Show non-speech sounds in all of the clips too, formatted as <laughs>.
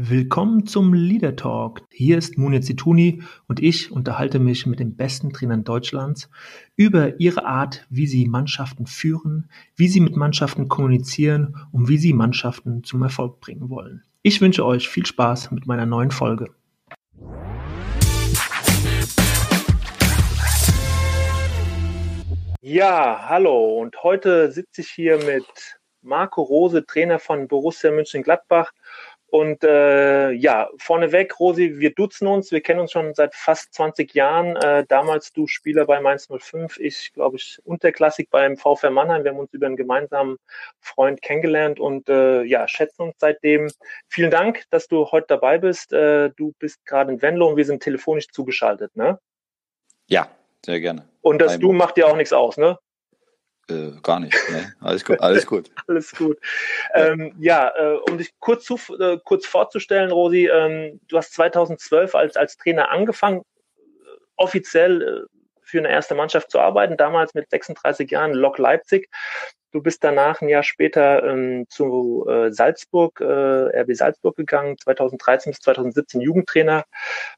Willkommen zum Leader Talk. Hier ist Munir Zituni und ich unterhalte mich mit den besten Trainern Deutschlands über ihre Art, wie sie Mannschaften führen, wie sie mit Mannschaften kommunizieren und wie sie Mannschaften zum Erfolg bringen wollen. Ich wünsche euch viel Spaß mit meiner neuen Folge. Ja, hallo und heute sitze ich hier mit Marco Rose, Trainer von Borussia München-Gladbach und äh, ja, vorneweg, Rosi, wir duzen uns, wir kennen uns schon seit fast 20 Jahren. Äh, damals du Spieler bei Mainz 05, ich glaube ich unterklassig beim VfR Mannheim. Wir haben uns über einen gemeinsamen Freund kennengelernt und äh, ja, schätzen uns seitdem. Vielen Dank, dass du heute dabei bist. Äh, du bist gerade in Venlo und wir sind telefonisch zugeschaltet, ne? Ja, sehr gerne. Und das Du macht dir auch nichts aus, ne? Äh, gar nicht. Ne? Alles gut. Alles gut. <laughs> alles gut. Ähm, ja, äh, um dich kurz, zu, äh, kurz vorzustellen, Rosi, ähm, du hast 2012 als, als Trainer angefangen, äh, offiziell äh, für eine erste Mannschaft zu arbeiten, damals mit 36 Jahren, Lok Leipzig. Du bist danach ein Jahr später ähm, zu äh, Salzburg, äh, RB Salzburg gegangen, 2013 bis 2017 Jugendtrainer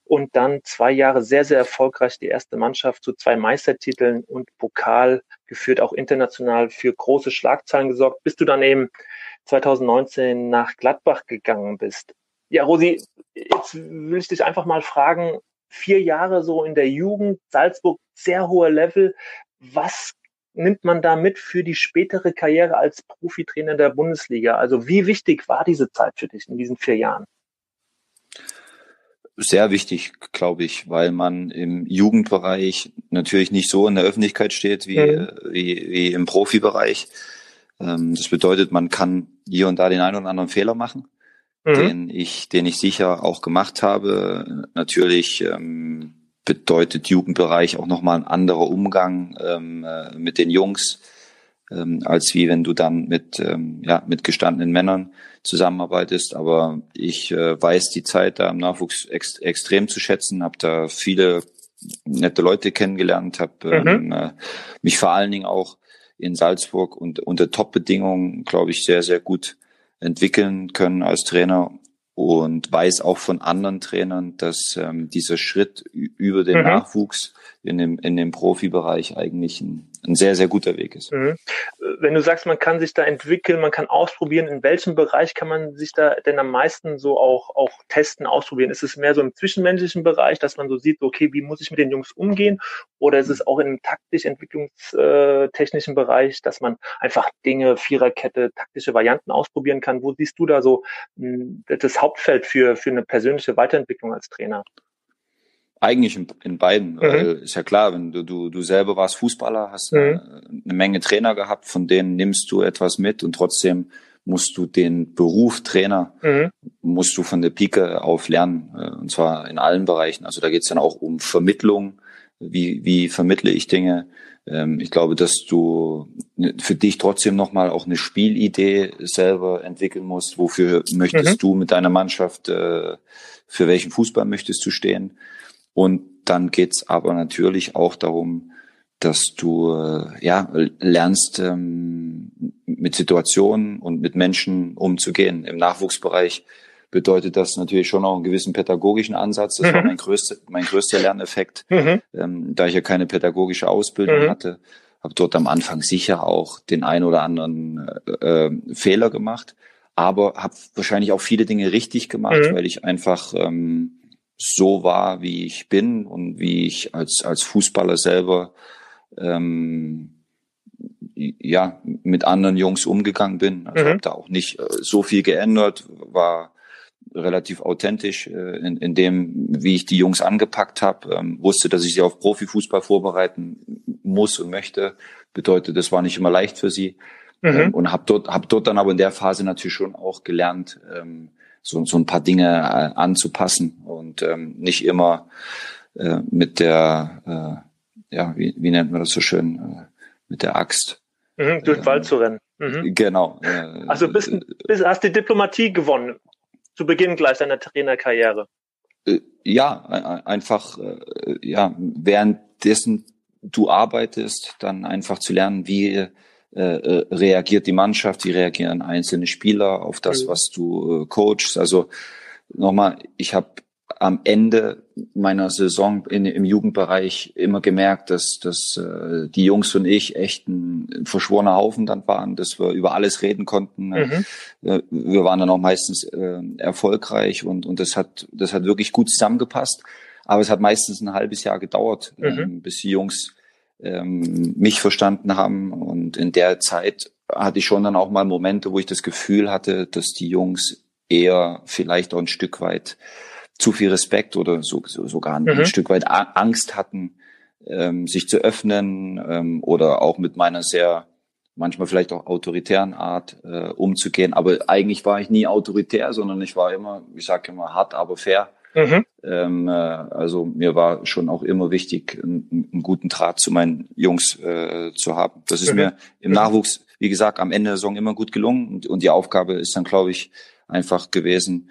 und dann zwei Jahre sehr, sehr erfolgreich die erste Mannschaft zu zwei Meistertiteln und Pokal geführt, auch international für große Schlagzeilen gesorgt, bis du dann eben 2019 nach Gladbach gegangen bist. Ja, Rosi, jetzt will ich dich einfach mal fragen, vier Jahre so in der Jugend, Salzburg sehr hoher Level. Was nimmt man da mit für die spätere Karriere als Profitrainer der Bundesliga? Also wie wichtig war diese Zeit für dich in diesen vier Jahren? Sehr wichtig, glaube ich, weil man im Jugendbereich natürlich nicht so in der Öffentlichkeit steht wie, mhm. wie, wie im Profibereich. Ähm, das bedeutet, man kann hier und da den einen oder anderen Fehler machen, mhm. den ich, den ich sicher auch gemacht habe. Natürlich ähm, bedeutet Jugendbereich auch nochmal ein anderer Umgang ähm, äh, mit den Jungs, ähm, als wie wenn du dann mit, ähm, ja, mit gestandenen Männern zusammenarbeitest. Aber ich äh, weiß die Zeit da im Nachwuchs ex extrem zu schätzen, habe da viele nette Leute kennengelernt, habe mhm. ähm, äh, mich vor allen Dingen auch in Salzburg und unter Top-Bedingungen, glaube ich, sehr, sehr gut entwickeln können als Trainer und weiß auch von anderen Trainern, dass ähm, dieser Schritt über den mhm. Nachwuchs in dem, in dem Profibereich eigentlich ein, ein sehr, sehr guter Weg ist. Mhm. Wenn du sagst, man kann sich da entwickeln, man kann ausprobieren, in welchem Bereich kann man sich da denn am meisten so auch, auch testen, ausprobieren? Ist es mehr so im zwischenmenschlichen Bereich, dass man so sieht, okay, wie muss ich mit den Jungs umgehen? Oder ist es auch im taktisch entwicklungstechnischen Bereich, dass man einfach Dinge, Viererkette, taktische Varianten ausprobieren kann? Wo siehst du da so hm, das Hauptfeld für, für eine persönliche Weiterentwicklung als Trainer? Eigentlich in, in beiden, mhm. weil ist ja klar, wenn du, du, du selber warst Fußballer, hast mhm. eine, eine Menge Trainer gehabt, von denen nimmst du etwas mit und trotzdem musst du den Beruf Trainer, mhm. musst du von der Pike auf lernen, äh, und zwar in allen Bereichen. Also da geht's dann auch um Vermittlung, wie, wie vermittle ich Dinge. Ähm, ich glaube, dass du für dich trotzdem nochmal auch eine Spielidee selber entwickeln musst. Wofür möchtest mhm. du mit deiner Mannschaft, äh, für welchen Fußball möchtest du stehen? Und dann geht's aber natürlich auch darum, dass du äh, ja lernst ähm, mit Situationen und mit Menschen umzugehen. Im Nachwuchsbereich bedeutet das natürlich schon auch einen gewissen pädagogischen Ansatz. Das mhm. war mein größter mein größter Lerneffekt, mhm. ähm, da ich ja keine pädagogische Ausbildung mhm. hatte, habe dort am Anfang sicher auch den ein oder anderen äh, äh, Fehler gemacht, aber habe wahrscheinlich auch viele Dinge richtig gemacht, mhm. weil ich einfach ähm, so war, wie ich bin und wie ich als, als Fußballer selber ähm, ja, mit anderen Jungs umgegangen bin. Also mhm. habe da auch nicht äh, so viel geändert, war relativ authentisch äh, in, in dem, wie ich die Jungs angepackt habe, ähm, wusste, dass ich sie auf Profifußball vorbereiten muss und möchte. Bedeutet, das war nicht immer leicht für sie. Mhm. Ähm, und habe dort, hab dort dann aber in der Phase natürlich schon auch gelernt, ähm, so, so ein paar Dinge äh, anzupassen und ähm, nicht immer äh, mit der, äh, ja, wie, wie nennt man das so schön, äh, mit der Axt. Mhm, durch den Wald zu rennen. Mhm. Genau. Äh, also bist, bist, hast die Diplomatie gewonnen, zu Beginn gleich deiner Trainerkarriere. Äh, ja, einfach, äh, ja, währenddessen du arbeitest, dann einfach zu lernen, wie äh, äh, reagiert die Mannschaft, wie reagieren einzelne Spieler auf das, mhm. was du äh, coachst. Also nochmal, ich habe am Ende meiner Saison in, im Jugendbereich immer gemerkt, dass, dass äh, die Jungs und ich echt ein verschworener Haufen dann waren, dass wir über alles reden konnten. Mhm. Äh, wir waren dann auch meistens äh, erfolgreich und, und das hat, das hat wirklich gut zusammengepasst. Aber es hat meistens ein halbes Jahr gedauert, mhm. ähm, bis die Jungs ähm, mich verstanden haben. Und in der Zeit hatte ich schon dann auch mal Momente, wo ich das Gefühl hatte, dass die Jungs eher vielleicht auch ein Stück weit zu viel Respekt oder so, so, sogar ein, mhm. Stück weit Angst hatten, ähm, sich zu öffnen ähm, oder auch mit meiner sehr manchmal vielleicht auch autoritären Art äh, umzugehen. Aber eigentlich war ich nie autoritär, sondern ich war immer, ich sage immer, hart, aber fair. Mhm. Ähm, äh, also mir war schon auch immer wichtig, einen, einen guten Draht zu meinen Jungs äh, zu haben. Das ist mhm. mir im Nachwuchs, wie gesagt, am Ende der Saison immer gut gelungen. Und, und die Aufgabe ist dann, glaube ich, einfach gewesen,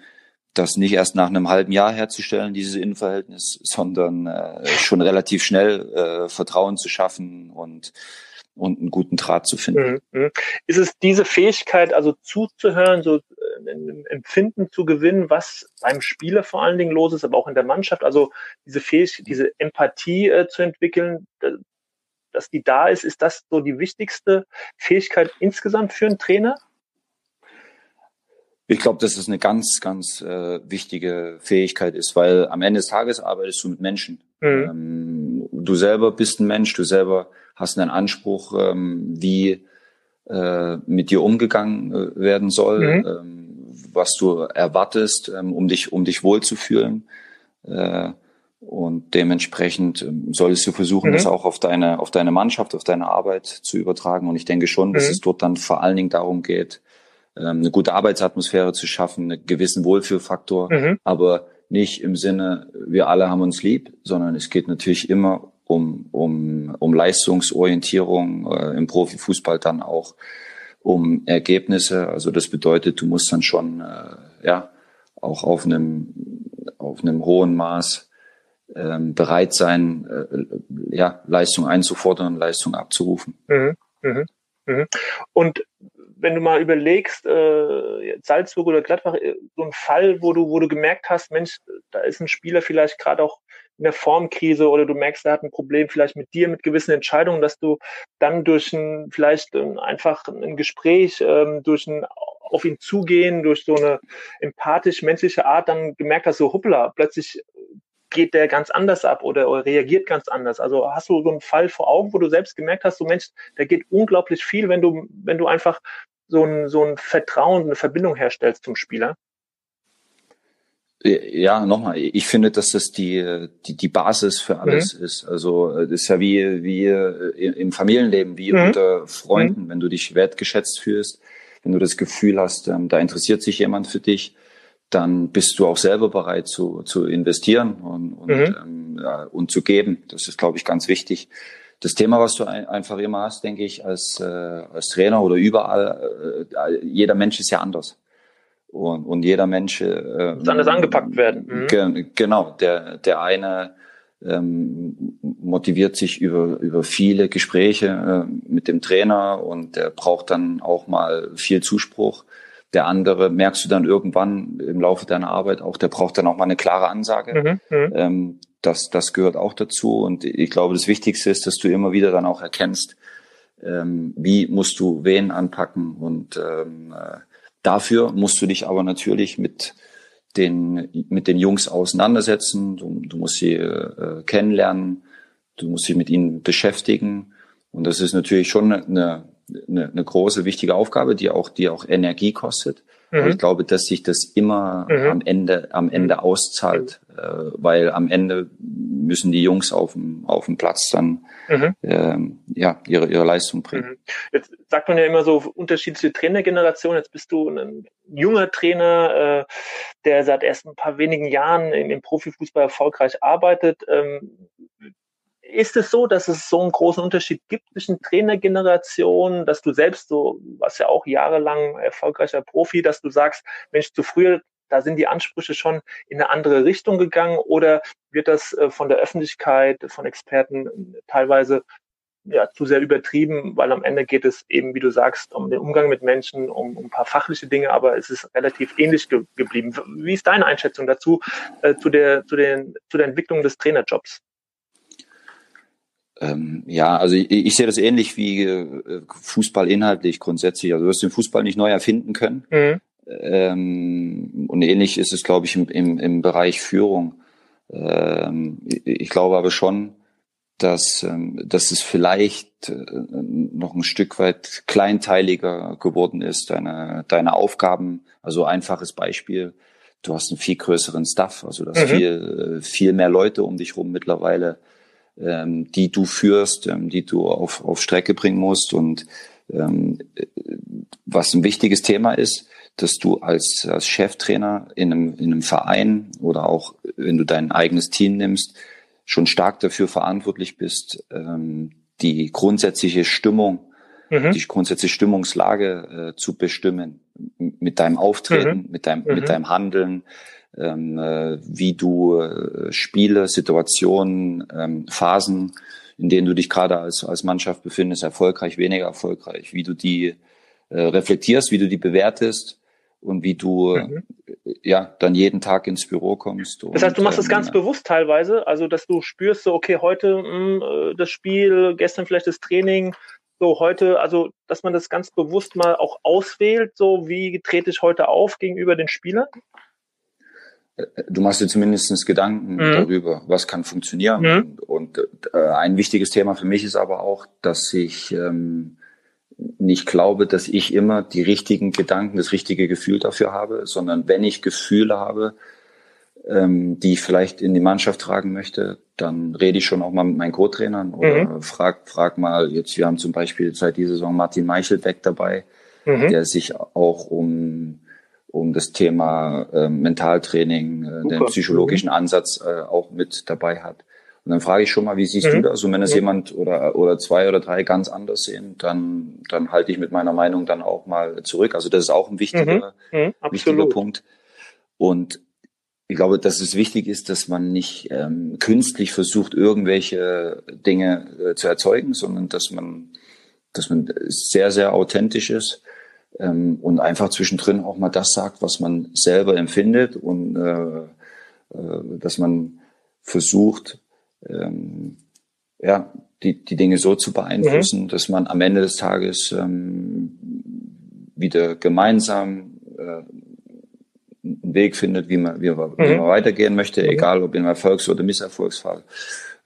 das nicht erst nach einem halben Jahr herzustellen, dieses Innenverhältnis, sondern äh, schon relativ schnell äh, Vertrauen zu schaffen und und einen guten Draht zu finden. Mhm, mhm. Ist es diese Fähigkeit, also zuzuhören, so äh, ein Empfinden zu gewinnen, was beim Spieler vor allen Dingen los ist, aber auch in der Mannschaft, also diese Fähigkeit, diese Empathie äh, zu entwickeln, dass die da ist, ist das so die wichtigste Fähigkeit insgesamt für einen Trainer? Ich glaube, dass es eine ganz, ganz äh, wichtige Fähigkeit ist, weil am Ende des Tages arbeitest du mit Menschen. Mhm. Ähm, du selber bist ein Mensch, du selber hast einen Anspruch, ähm, wie äh, mit dir umgegangen äh, werden soll, mhm. ähm, was du erwartest, ähm, um dich, um dich wohlzufühlen. Äh, und dementsprechend ähm, solltest du versuchen, mhm. das auch auf deine, auf deine Mannschaft, auf deine Arbeit zu übertragen. Und ich denke schon, dass mhm. es dort dann vor allen Dingen darum geht, eine gute Arbeitsatmosphäre zu schaffen, einen gewissen Wohlfühlfaktor, mhm. aber nicht im Sinne, wir alle haben uns lieb, sondern es geht natürlich immer um, um, um Leistungsorientierung, äh, im Profifußball dann auch um Ergebnisse. Also das bedeutet, du musst dann schon äh, ja auch auf einem auf einem hohen Maß ähm, bereit sein, äh, ja Leistung einzufordern, Leistung abzurufen. Mhm. Mhm. Mhm. Und wenn du mal überlegst, äh, Salzburg oder Gladbach, äh, so ein Fall, wo du, wo du gemerkt hast, Mensch, da ist ein Spieler vielleicht gerade auch in der Formkrise oder du merkst, er hat ein Problem vielleicht mit dir, mit gewissen Entscheidungen, dass du dann durch ein, vielleicht ein, einfach ein Gespräch, ähm, durch ein auf ihn zugehen, durch so eine empathisch-menschliche Art dann gemerkt hast, so hoppla, plötzlich geht der ganz anders ab oder, oder reagiert ganz anders. Also hast du so einen Fall vor Augen, wo du selbst gemerkt hast, so Mensch, da geht unglaublich viel, wenn du, wenn du einfach so ein, so ein Vertrauen, eine Verbindung herstellst zum Spieler? Ja, nochmal, ich finde, dass das die, die, die Basis für alles mhm. ist. Also das ist ja wie, wie im Familienleben, wie mhm. unter Freunden, mhm. wenn du dich wertgeschätzt fühlst, wenn du das Gefühl hast, ähm, da interessiert sich jemand für dich, dann bist du auch selber bereit zu, zu investieren und, und, mhm. ähm, ja, und zu geben. Das ist, glaube ich, ganz wichtig das Thema, was du ein, einfach immer hast, denke ich, als, äh, als Trainer oder überall, äh, jeder Mensch ist ja anders. Und, und jeder Mensch äh, muss anders angepackt werden. Mhm. Ge genau, der, der eine ähm, motiviert sich über, über viele Gespräche äh, mit dem Trainer und der braucht dann auch mal viel Zuspruch. Der andere merkst du dann irgendwann im Laufe deiner Arbeit auch, der braucht dann auch mal eine klare Ansage. Mhm, mhm. ähm, das, das gehört auch dazu. Und ich glaube, das Wichtigste ist, dass du immer wieder dann auch erkennst, ähm, wie musst du wen anpacken. Und ähm, äh, dafür musst du dich aber natürlich mit den, mit den Jungs auseinandersetzen. Du, du musst sie äh, kennenlernen. Du musst sie mit ihnen beschäftigen. Und das ist natürlich schon eine, eine, eine große, wichtige Aufgabe, die auch, die auch Energie kostet. Mhm. Aber ich glaube, dass sich das immer mhm. am Ende, am Ende auszahlt, äh, weil am Ende müssen die Jungs auf dem, auf dem Platz dann mhm. ähm, ja, ihre, ihre Leistung bringen. Mhm. Jetzt sagt man ja immer so unterschiedliche Trainergenerationen. Jetzt bist du ein junger Trainer, äh, der seit erst ein paar wenigen Jahren im, im Profifußball erfolgreich arbeitet. Ähm, ist es so, dass es so einen großen Unterschied gibt zwischen Trainergenerationen, dass du selbst so, was ja auch jahrelang erfolgreicher Profi, dass du sagst, Mensch, zu früher, da sind die Ansprüche schon in eine andere Richtung gegangen oder wird das äh, von der Öffentlichkeit, von Experten teilweise ja, zu sehr übertrieben, weil am Ende geht es eben, wie du sagst, um den Umgang mit Menschen, um, um ein paar fachliche Dinge, aber es ist relativ ähnlich ge geblieben. Wie ist deine Einschätzung dazu, äh, zu, der, zu, den, zu der Entwicklung des Trainerjobs? Ähm, ja, also ich, ich, sehe das ähnlich wie äh, Fußball inhaltlich grundsätzlich. Also du wirst den Fußball nicht neu erfinden können. Mhm. Ähm, und ähnlich ist es, glaube ich, im, im, im Bereich Führung. Ähm, ich, ich glaube aber schon, dass, ähm, dass es vielleicht äh, noch ein Stück weit kleinteiliger geworden ist, deine, deine Aufgaben. Also einfaches Beispiel, du hast einen viel größeren Staff, also du hast mhm. viel, äh, viel mehr Leute um dich rum mittlerweile, ähm, die du führst, ähm, die du auf, auf Strecke bringen musst. Und ähm, was ein wichtiges Thema ist, dass du als, als Cheftrainer in einem, in einem Verein oder auch wenn du dein eigenes Team nimmst, schon stark dafür verantwortlich bist, ähm, die grundsätzliche Stimmung, mhm. die grundsätzliche Stimmungslage äh, zu bestimmen mit deinem Auftreten, mhm. mit deinem mhm. mit deinem Handeln, ähm, äh, wie du äh, Spiele, Situationen, ähm, Phasen, in denen du dich gerade als als Mannschaft befindest, erfolgreich, weniger erfolgreich, wie du die äh, reflektierst, wie du die bewertest und wie du mhm. ja dann jeden Tag ins Büro kommst. Das heißt, du machst ähm, ganz bewusst teilweise, also dass du spürst so, okay, heute mh, hm, äh, das Spiel, gestern vielleicht das Training, so heute, also dass man das ganz bewusst mal auch auswählt, so wie trete ich heute auf gegenüber den Spielern? Äh, du machst dir zumindest Gedanken mhm. darüber, was kann funktionieren. Mhm. Und, und äh, ein wichtiges Thema für mich ist aber auch, dass ich ähm, nicht glaube, dass ich immer die richtigen Gedanken, das richtige Gefühl dafür habe, sondern wenn ich Gefühle habe, ähm, die ich vielleicht in die Mannschaft tragen möchte, dann rede ich schon auch mal mit meinen Co-Trainern oder mhm. frag, frag mal, jetzt, wir haben zum Beispiel seit dieser Saison Martin Meichelbeck dabei, mhm. der sich auch um, um das Thema äh, Mentaltraining, äh, den psychologischen mhm. Ansatz äh, auch mit dabei hat. Und dann frage ich schon mal, wie siehst mhm. du das? Und wenn es mhm. jemand oder, oder zwei oder drei ganz anders sehen, dann, dann halte ich mit meiner Meinung dann auch mal zurück. Also das ist auch ein wichtiger, mhm. mhm wichtiger Punkt. Und ich glaube, dass es wichtig ist, dass man nicht ähm, künstlich versucht, irgendwelche Dinge äh, zu erzeugen, sondern dass man, dass man sehr, sehr authentisch ist ähm, und einfach zwischendrin auch mal das sagt, was man selber empfindet und äh, äh, dass man versucht, ähm, ja, die, die Dinge so zu beeinflussen, mhm. dass man am Ende des Tages ähm, wieder gemeinsam äh, einen Weg findet, wie man, wie man, mhm. wie man weitergehen möchte, mhm. egal ob im Erfolgs- oder Misserfolgsfall.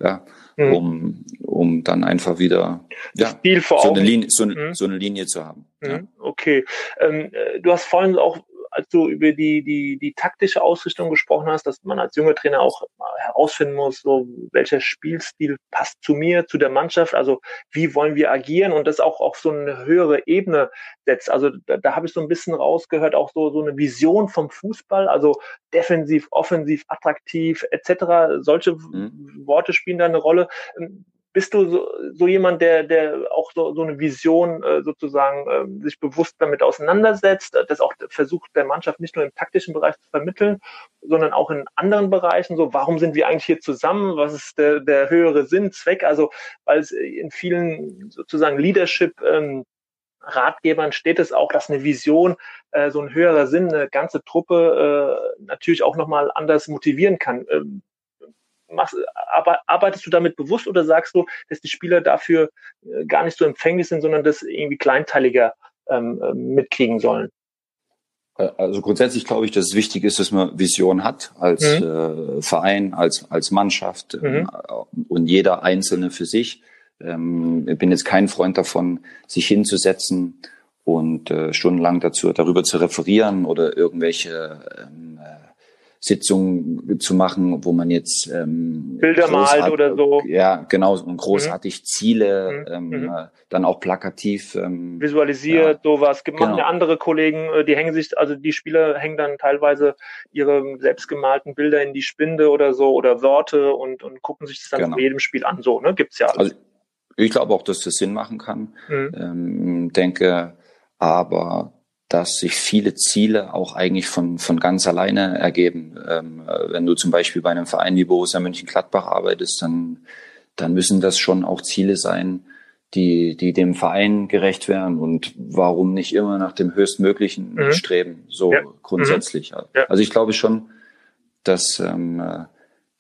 Ja, mhm. um, um dann einfach wieder ja, so, eine Linie, so, eine, mhm. so eine Linie zu haben. Ja. Mhm. Okay. Ähm, äh, du hast vorhin auch als du über die, die, die taktische Ausrichtung gesprochen hast, dass man als junger Trainer auch herausfinden muss, so welcher Spielstil passt zu mir, zu der Mannschaft, also wie wollen wir agieren und das auch auf so eine höhere Ebene setzt. Also da, da habe ich so ein bisschen rausgehört, auch so, so eine Vision vom Fußball, also defensiv, offensiv, attraktiv etc. Solche mhm. Worte spielen da eine Rolle bist du so, so jemand, der, der auch so, so eine Vision äh, sozusagen äh, sich bewusst damit auseinandersetzt, das auch versucht der Mannschaft nicht nur im taktischen Bereich zu vermitteln, sondern auch in anderen Bereichen. So, warum sind wir eigentlich hier zusammen? Was ist der, der höhere Sinn, Zweck? Also, weil es in vielen sozusagen Leadership ähm, Ratgebern steht es auch, dass eine Vision, äh, so ein höherer Sinn, eine ganze Truppe äh, natürlich auch nochmal anders motivieren kann. Ähm, machst, arbeitest du damit bewusst oder sagst du, dass die Spieler dafür äh, gar nicht so empfänglich sind, sondern das irgendwie kleinteiliger ähm, äh, mitkriegen sollen? Äh, also grundsätzlich glaube ich, dass es wichtig ist, dass man Vision hat als mhm. äh, Verein, als als Mannschaft ähm, mhm. und jeder Einzelne für sich. Ähm, ich bin jetzt kein Freund davon, sich hinzusetzen und äh, stundenlang dazu darüber zu referieren oder irgendwelche ähm, Sitzungen zu machen, wo man jetzt ähm, Bilder malt oder so. Ja, genau, und großartig mhm. Ziele, mhm. ähm, mhm. dann auch plakativ ähm, visualisiert, ja. sowas. Machen genau. andere Kollegen, äh, die hängen sich, also die Spieler hängen dann teilweise ihre selbstgemalten Bilder in die Spinde oder so oder Worte und, und gucken sich das dann genau. in jedem Spiel an. So, ne? Gibt's ja alles. Also, ich glaube auch, dass das Sinn machen kann. Mhm. Ähm, denke, aber dass sich viele Ziele auch eigentlich von, von ganz alleine ergeben. Ähm, wenn du zum Beispiel bei einem Verein wie Borussia Mönchengladbach arbeitest, dann, dann müssen das schon auch Ziele sein, die, die dem Verein gerecht werden und warum nicht immer nach dem Höchstmöglichen mhm. streben, so ja. grundsätzlich. Mhm. Ja. Also ich glaube schon, dass ähm, äh,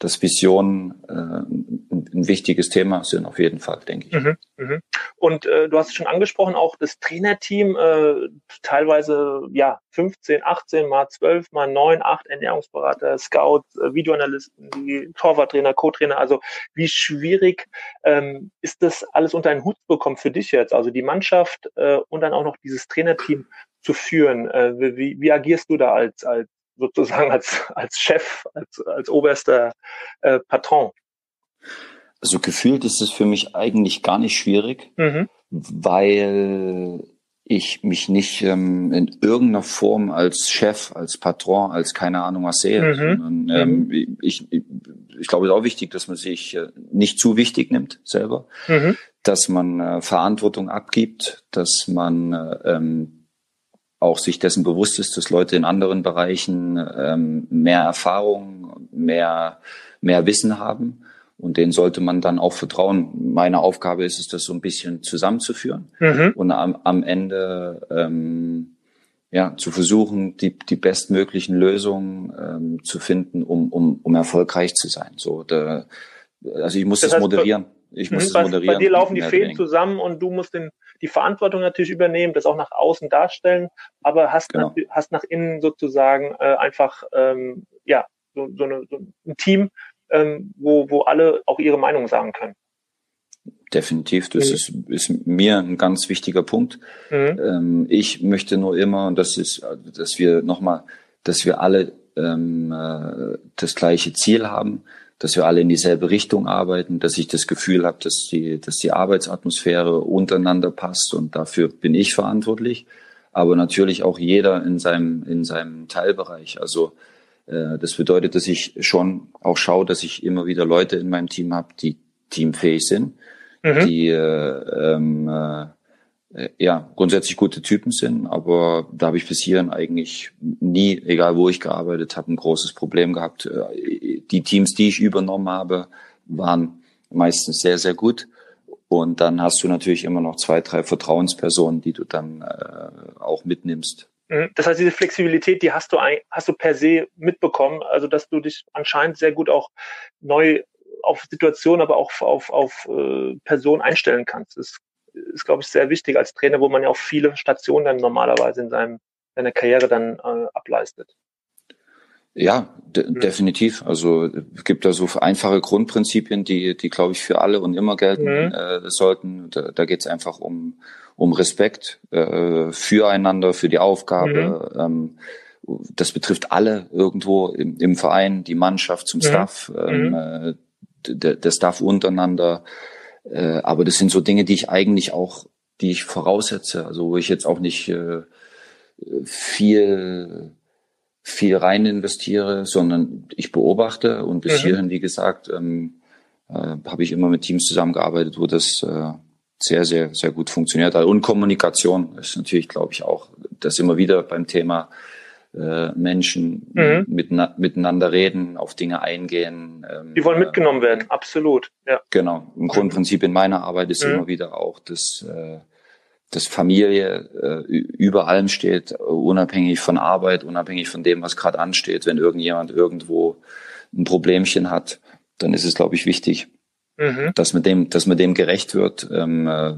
dass Visionen äh, ein, wichtiges Thema sind, auf jeden Fall, denke ich. Mhm, mh. Und äh, du hast es schon angesprochen, auch das Trainerteam, äh, teilweise ja 15, 18, mal 12, mal 9, 8 Ernährungsberater, Scouts, äh, Videoanalysten, die Torwarttrainer, Co-Trainer. Also wie schwierig ähm, ist das alles unter einen Hut zu bekommen für dich jetzt? Also die Mannschaft äh, und dann auch noch dieses Trainerteam zu führen. Äh, wie, wie agierst du da als, als sozusagen als, als Chef, als, als oberster äh, Patron? Also gefühlt ist es für mich eigentlich gar nicht schwierig, mhm. weil ich mich nicht ähm, in irgendeiner Form als Chef, als Patron, als keine Ahnung was sehe. Mhm. Sondern, ähm, mhm. ich, ich, ich glaube, es ist auch wichtig, dass man sich äh, nicht zu wichtig nimmt selber, mhm. dass man äh, Verantwortung abgibt, dass man äh, ähm, auch sich dessen bewusst ist, dass Leute in anderen Bereichen ähm, mehr Erfahrung, mehr, mehr Wissen haben. Und denen sollte man dann auch vertrauen. Meine Aufgabe ist es, das so ein bisschen zusammenzuführen mhm. und am, am Ende ähm, ja, zu versuchen, die, die bestmöglichen Lösungen ähm, zu finden, um, um, um erfolgreich zu sein. So, da, also ich muss das, das heißt, moderieren. Ich muss mhm, das moderieren. Bei dir laufen die Fäden zusammen und du musst den die Verantwortung natürlich übernehmen, das auch nach außen darstellen, aber hast, genau. nach, hast nach innen sozusagen äh, einfach ähm, ja so, so, eine, so ein Team, ähm, wo, wo alle auch ihre Meinung sagen können. Definitiv, das mhm. ist, ist mir ein ganz wichtiger Punkt. Mhm. Ähm, ich möchte nur immer, und das ist, dass wir nochmal, dass wir alle ähm, äh, das gleiche Ziel haben, dass wir alle in dieselbe Richtung arbeiten, dass ich das Gefühl habe, dass die, dass die Arbeitsatmosphäre untereinander passt und dafür bin ich verantwortlich. Aber natürlich auch jeder in seinem, in seinem Teilbereich. Also äh, das bedeutet, dass ich schon auch schaue, dass ich immer wieder Leute in meinem Team habe, die teamfähig sind, mhm. die äh, ähm, äh, ja, grundsätzlich gute Typen sind, aber da habe ich bis hierhin eigentlich nie, egal wo ich gearbeitet habe, ein großes Problem gehabt. Äh, die Teams, die ich übernommen habe, waren meistens sehr, sehr gut. Und dann hast du natürlich immer noch zwei, drei Vertrauenspersonen, die du dann äh, auch mitnimmst. Mhm. Das heißt, diese Flexibilität, die hast du, hast du per se mitbekommen, also dass du dich anscheinend sehr gut auch neu auf Situationen, aber auch auf, auf äh, Personen einstellen kannst. Das ist, glaube ich, sehr wichtig als Trainer, wo man ja auch viele Stationen dann normalerweise in seinem, seiner Karriere dann äh, ableistet. Ja, de mhm. definitiv. Also es gibt da so einfache Grundprinzipien, die, die glaube ich für alle und immer gelten mhm. äh, sollten. Da, da geht es einfach um, um Respekt äh, füreinander, für die Aufgabe. Mhm. Ähm, das betrifft alle irgendwo im, im Verein, die Mannschaft zum mhm. Staff, ähm, mhm. äh, der, der Staff untereinander. Äh, aber das sind so Dinge, die ich eigentlich auch, die ich voraussetze, also wo ich jetzt auch nicht äh, viel viel rein investiere, sondern ich beobachte und bis mhm. hierhin, wie gesagt, ähm, äh, habe ich immer mit Teams zusammengearbeitet, wo das äh, sehr, sehr, sehr gut funktioniert hat. Und Kommunikation ist natürlich, glaube ich, auch das immer wieder beim Thema äh, Menschen mhm. mit, miteinander reden, auf Dinge eingehen. Ähm, Die wollen mitgenommen werden, absolut. Ja. Genau. Im Grundprinzip in meiner Arbeit ist mhm. immer wieder auch das, äh, dass Familie äh, über allem steht, unabhängig von Arbeit, unabhängig von dem, was gerade ansteht. Wenn irgendjemand irgendwo ein Problemchen hat, dann ist es, glaube ich, wichtig, mhm. dass man dem, dass man dem gerecht wird, ähm, äh,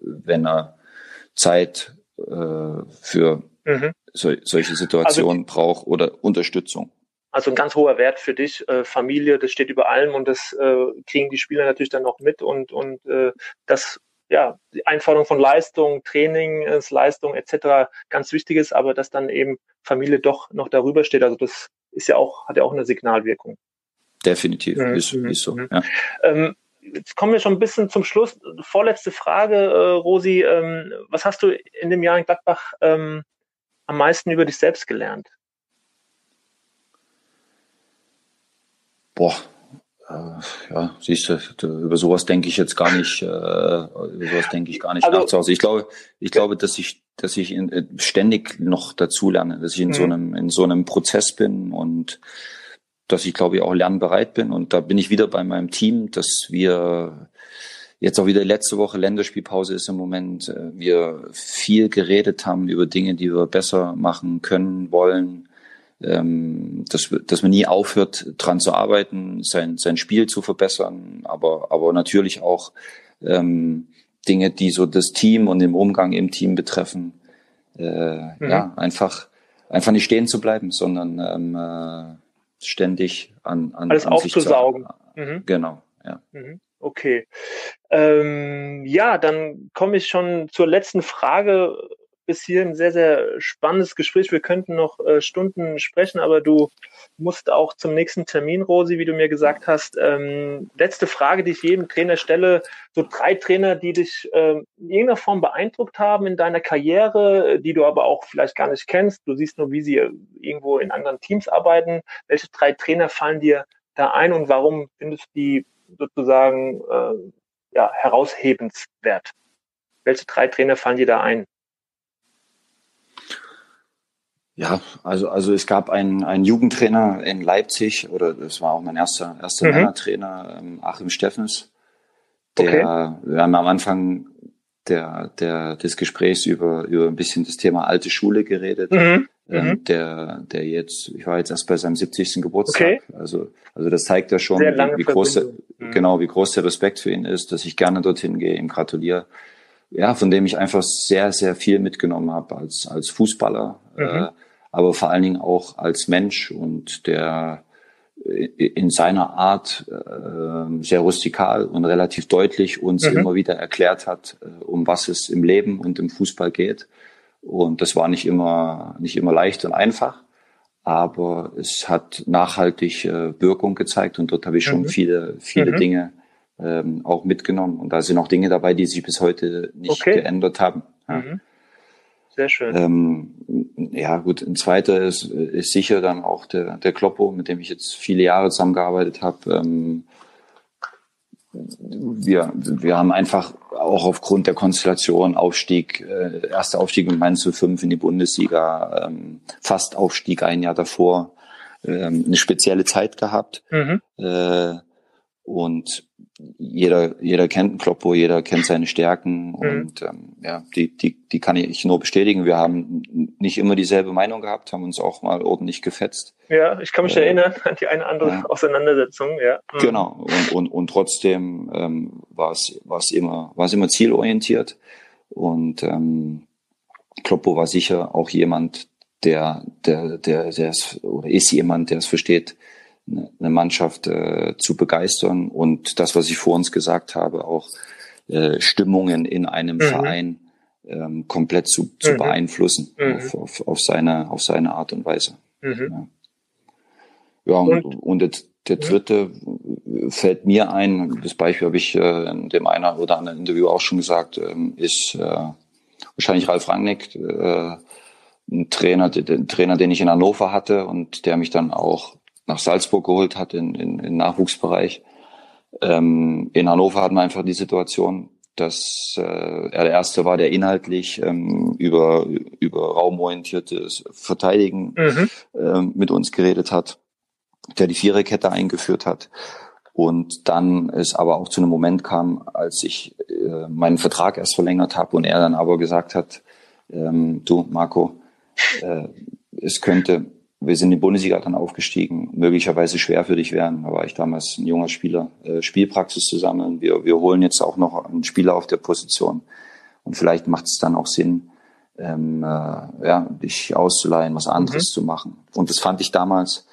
wenn er Zeit äh, für mhm so, solche Situationen also, braucht oder Unterstützung. Also ein ganz hoher Wert für dich, äh, Familie, das steht über allem und das äh, kriegen die Spieler natürlich dann auch mit und und äh, das ja die Einforderung von Leistung, Training, Leistung etc. ganz wichtig ist, aber dass dann eben Familie doch noch darüber steht. Also das ist ja auch hat ja auch eine Signalwirkung. Definitiv, mhm. ist, ist so. Mhm. Ja. Ähm, jetzt kommen wir schon ein bisschen zum Schluss. Vorletzte Frage, äh, Rosi. Ähm, was hast du in dem Jahr in Gladbach ähm, am meisten über dich selbst gelernt? Boah, äh, ja, siehst du, über sowas denke ich jetzt gar nicht, äh, über sowas denke ich gar nicht also, nach zu Hause. Ich glaube, ich glaube, dass ich, dass ich in, äh, ständig noch dazu lerne, dass ich in mhm. so einem, in so einem Prozess bin und dass ich glaube ich auch lernbereit bin. Und da bin ich wieder bei meinem Team, dass wir jetzt auch wieder letzte Woche Länderspielpause ist im Moment, äh, wir viel geredet haben über Dinge, die wir besser machen können, wollen, ähm, dass, dass man nie aufhört, dran zu arbeiten, sein, sein Spiel zu verbessern, aber, aber natürlich auch ähm, Dinge, die so das Team und den Umgang im Team betreffen, äh, mhm. ja, einfach, einfach nicht stehen zu bleiben, sondern ähm, äh, ständig an, an alles an aufzusaugen. Zu, mhm. Genau, ja. Mhm. Okay. Ähm, ja, dann komme ich schon zur letzten Frage bis hier ein sehr, sehr spannendes Gespräch. Wir könnten noch äh, Stunden sprechen, aber du musst auch zum nächsten Termin, Rosi, wie du mir gesagt hast. Ähm, letzte Frage, die ich jedem Trainer stelle. So drei Trainer, die dich äh, in irgendeiner Form beeindruckt haben in deiner Karriere, die du aber auch vielleicht gar nicht kennst. Du siehst nur, wie sie irgendwo in anderen Teams arbeiten. Welche drei Trainer fallen dir da ein und warum findest du die sozusagen äh, ja, heraushebenswert? Welche drei Trainer fallen dir da ein? Ja, also, also es gab einen, einen Jugendtrainer in Leipzig, oder das war auch mein erster, erster mhm. Männertrainer, ähm, Achim Steffens, der, okay. wir haben am Anfang der, der, des Gesprächs über, über ein bisschen das Thema alte Schule geredet. Mhm. Ähm, mhm. der, der jetzt, ich war jetzt erst bei seinem 70. Geburtstag. Okay. Also, also das zeigt ja schon, wie, wie groß, der, mhm. genau, wie groß der Respekt für ihn ist, dass ich gerne dorthin gehe, ihm gratuliere. Ja, von dem ich einfach sehr, sehr viel mitgenommen habe als, als Fußballer. Mhm. Äh, aber vor allen Dingen auch als Mensch und der in seiner Art äh, sehr rustikal und relativ deutlich uns mhm. immer wieder erklärt hat, äh, um was es im Leben und im Fußball geht. Und das war nicht immer nicht immer leicht und einfach, aber es hat nachhaltig äh, Wirkung gezeigt und dort habe ich schon mhm. viele viele mhm. Dinge ähm, auch mitgenommen und da sind auch Dinge dabei, die sich bis heute nicht okay. geändert haben. Ja. Mhm. Sehr schön. Ähm, ja, gut, ein zweiter ist, ist sicher dann auch der, der Kloppo, mit dem ich jetzt viele Jahre zusammengearbeitet habe. Ähm, wir, wir haben einfach auch aufgrund der Konstellation Aufstieg, äh, erster Aufstieg mit Mainz 05 in die Bundesliga, ähm, fast Aufstieg ein Jahr davor, ähm, eine spezielle Zeit gehabt. Mhm. Äh, und jeder, jeder kennt einen Kloppo, jeder kennt seine Stärken mhm. und ähm, ja, die, die, die kann ich nur bestätigen. Wir haben nicht immer dieselbe Meinung gehabt, haben uns auch mal ordentlich gefetzt. Ja, ich kann mich äh, erinnern an die eine andere ja. Auseinandersetzung, ja. Mhm. Genau, und, und, und trotzdem ähm, war es war es immer, war es immer zielorientiert. Und ähm, Kloppo war sicher auch jemand, der, der, der, der ist, oder ist jemand, der es versteht, eine Mannschaft äh, zu begeistern und das, was ich vor uns gesagt habe, auch äh, Stimmungen in einem mhm. Verein ähm, komplett zu, zu mhm. beeinflussen mhm. Auf, auf, auf, seine, auf seine Art und Weise. Mhm. Ja, ja und, und, der, der dritte fällt mir ein, das Beispiel habe ich äh, in dem einen oder anderen Interview auch schon gesagt, ähm, ist äh, wahrscheinlich Ralf Rangnick, äh, ein Trainer, den Trainer, den ich in Hannover hatte und der mich dann auch nach Salzburg geholt hat in, in, in Nachwuchsbereich. Ähm, in Hannover hatten wir einfach die Situation, dass äh, er der Erste war, der inhaltlich ähm, über, über raumorientiertes Verteidigen mhm. ähm, mit uns geredet hat, der die Viererkette eingeführt hat. Und dann es aber auch zu einem Moment kam, als ich äh, meinen Vertrag erst verlängert habe und er dann aber gesagt hat, ähm, du Marco, äh, es könnte wir sind in die Bundesliga dann aufgestiegen, möglicherweise schwer für dich werden. Da war ich damals ein junger Spieler, äh, Spielpraxis zusammen. Wir, wir holen jetzt auch noch einen Spieler auf der Position. Und vielleicht macht es dann auch Sinn, ähm, äh, ja, dich auszuleihen, was anderes mhm. zu machen. Und das fand ich damals,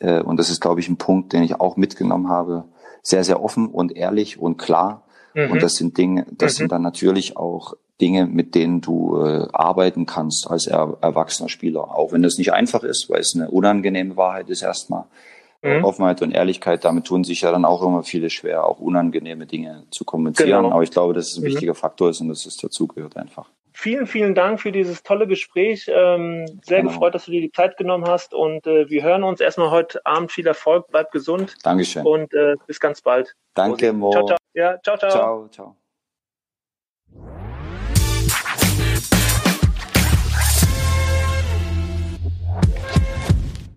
äh, und das ist, glaube ich, ein Punkt, den ich auch mitgenommen habe, sehr, sehr offen und ehrlich und klar. Mhm. Und das sind Dinge, das mhm. sind dann natürlich auch Dinge, mit denen du äh, arbeiten kannst als er, erwachsener Spieler. Auch wenn das nicht einfach ist, weil es eine unangenehme Wahrheit ist erstmal. Mhm. Offenheit und Ehrlichkeit, damit tun sich ja dann auch immer viele schwer, auch unangenehme Dinge zu kommunizieren. Genau. Aber ich glaube, dass es ein mhm. wichtiger Faktor ist und dass es dazugehört einfach. Vielen, vielen Dank für dieses tolle Gespräch. Ähm, sehr genau. gefreut, dass du dir die Zeit genommen hast und äh, wir hören uns erstmal heute Abend. Viel Erfolg, bleib gesund. Dankeschön. Und äh, bis ganz bald. Danke, Mo. Ciao, ciao. Ja, ciao, ciao. Ciao, ciao.